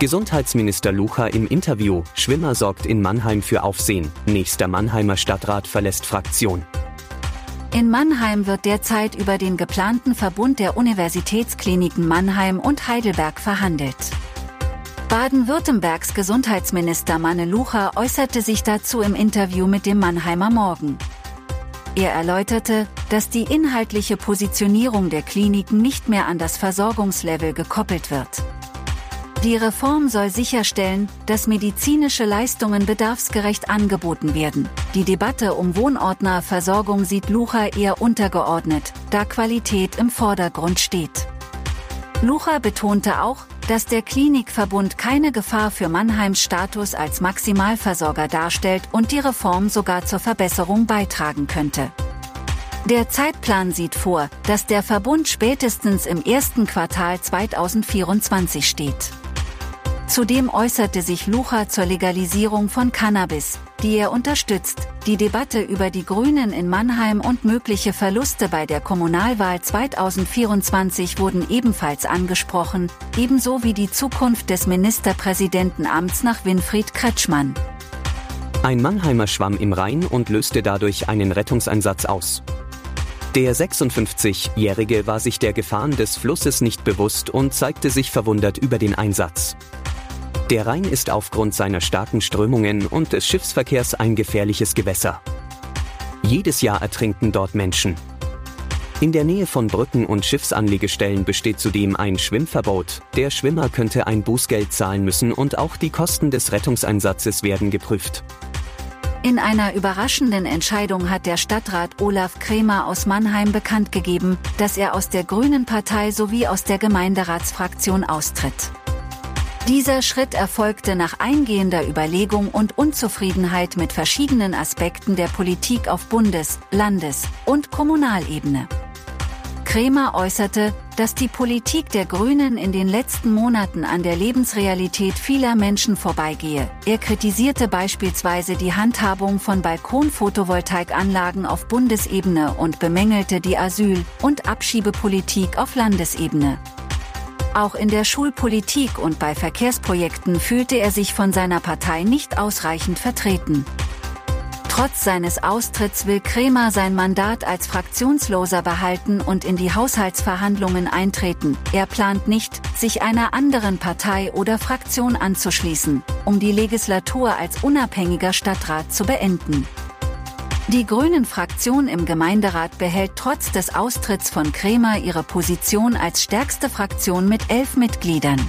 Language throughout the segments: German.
Gesundheitsminister Lucha im Interview, Schwimmer sorgt in Mannheim für Aufsehen, nächster Mannheimer Stadtrat verlässt Fraktion. In Mannheim wird derzeit über den geplanten Verbund der Universitätskliniken Mannheim und Heidelberg verhandelt. Baden-Württembergs Gesundheitsminister Manne Lucha äußerte sich dazu im Interview mit dem Mannheimer Morgen. Er erläuterte, dass die inhaltliche Positionierung der Kliniken nicht mehr an das Versorgungslevel gekoppelt wird. Die Reform soll sicherstellen, dass medizinische Leistungen bedarfsgerecht angeboten werden. Die Debatte um Wohnortnerversorgung sieht Lucha eher untergeordnet, da Qualität im Vordergrund steht. Lucha betonte auch, dass der Klinikverbund keine Gefahr für Mannheims Status als Maximalversorger darstellt und die Reform sogar zur Verbesserung beitragen könnte. Der Zeitplan sieht vor, dass der Verbund spätestens im ersten Quartal 2024 steht. Zudem äußerte sich Lucha zur Legalisierung von Cannabis, die er unterstützt. Die Debatte über die Grünen in Mannheim und mögliche Verluste bei der Kommunalwahl 2024 wurden ebenfalls angesprochen, ebenso wie die Zukunft des Ministerpräsidentenamts nach Winfried Kretschmann. Ein Mannheimer schwamm im Rhein und löste dadurch einen Rettungseinsatz aus. Der 56-Jährige war sich der Gefahren des Flusses nicht bewusst und zeigte sich verwundert über den Einsatz. Der Rhein ist aufgrund seiner starken Strömungen und des Schiffsverkehrs ein gefährliches Gewässer. Jedes Jahr ertrinken dort Menschen. In der Nähe von Brücken und Schiffsanlegestellen besteht zudem ein Schwimmverbot. Der Schwimmer könnte ein Bußgeld zahlen müssen und auch die Kosten des Rettungseinsatzes werden geprüft. In einer überraschenden Entscheidung hat der Stadtrat Olaf Kremer aus Mannheim bekannt gegeben, dass er aus der Grünen Partei sowie aus der Gemeinderatsfraktion austritt. Dieser Schritt erfolgte nach eingehender Überlegung und Unzufriedenheit mit verschiedenen Aspekten der Politik auf Bundes-, Landes- und Kommunalebene. Kremer äußerte, dass die Politik der Grünen in den letzten Monaten an der Lebensrealität vieler Menschen vorbeigehe. Er kritisierte beispielsweise die Handhabung von Balkon-Photovoltaikanlagen auf Bundesebene und bemängelte die Asyl- und Abschiebepolitik auf Landesebene. Auch in der Schulpolitik und bei Verkehrsprojekten fühlte er sich von seiner Partei nicht ausreichend vertreten. Trotz seines Austritts will Kremer sein Mandat als Fraktionsloser behalten und in die Haushaltsverhandlungen eintreten. Er plant nicht, sich einer anderen Partei oder Fraktion anzuschließen, um die Legislatur als unabhängiger Stadtrat zu beenden. Die Grünen-Fraktion im Gemeinderat behält trotz des Austritts von Kremer ihre Position als stärkste Fraktion mit elf Mitgliedern.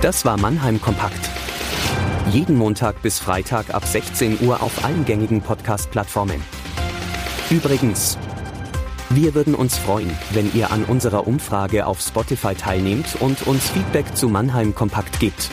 Das war Mannheim Kompakt. Jeden Montag bis Freitag ab 16 Uhr auf allen gängigen Podcast-Plattformen. Übrigens, wir würden uns freuen, wenn ihr an unserer Umfrage auf Spotify teilnehmt und uns Feedback zu Mannheim Kompakt gebt.